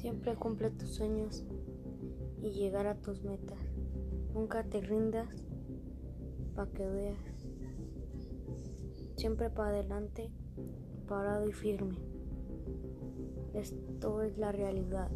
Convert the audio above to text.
Siempre cumple tus sueños y llegar a tus metas. Nunca te rindas para que veas. Siempre para adelante, parado y firme. Esto es la realidad.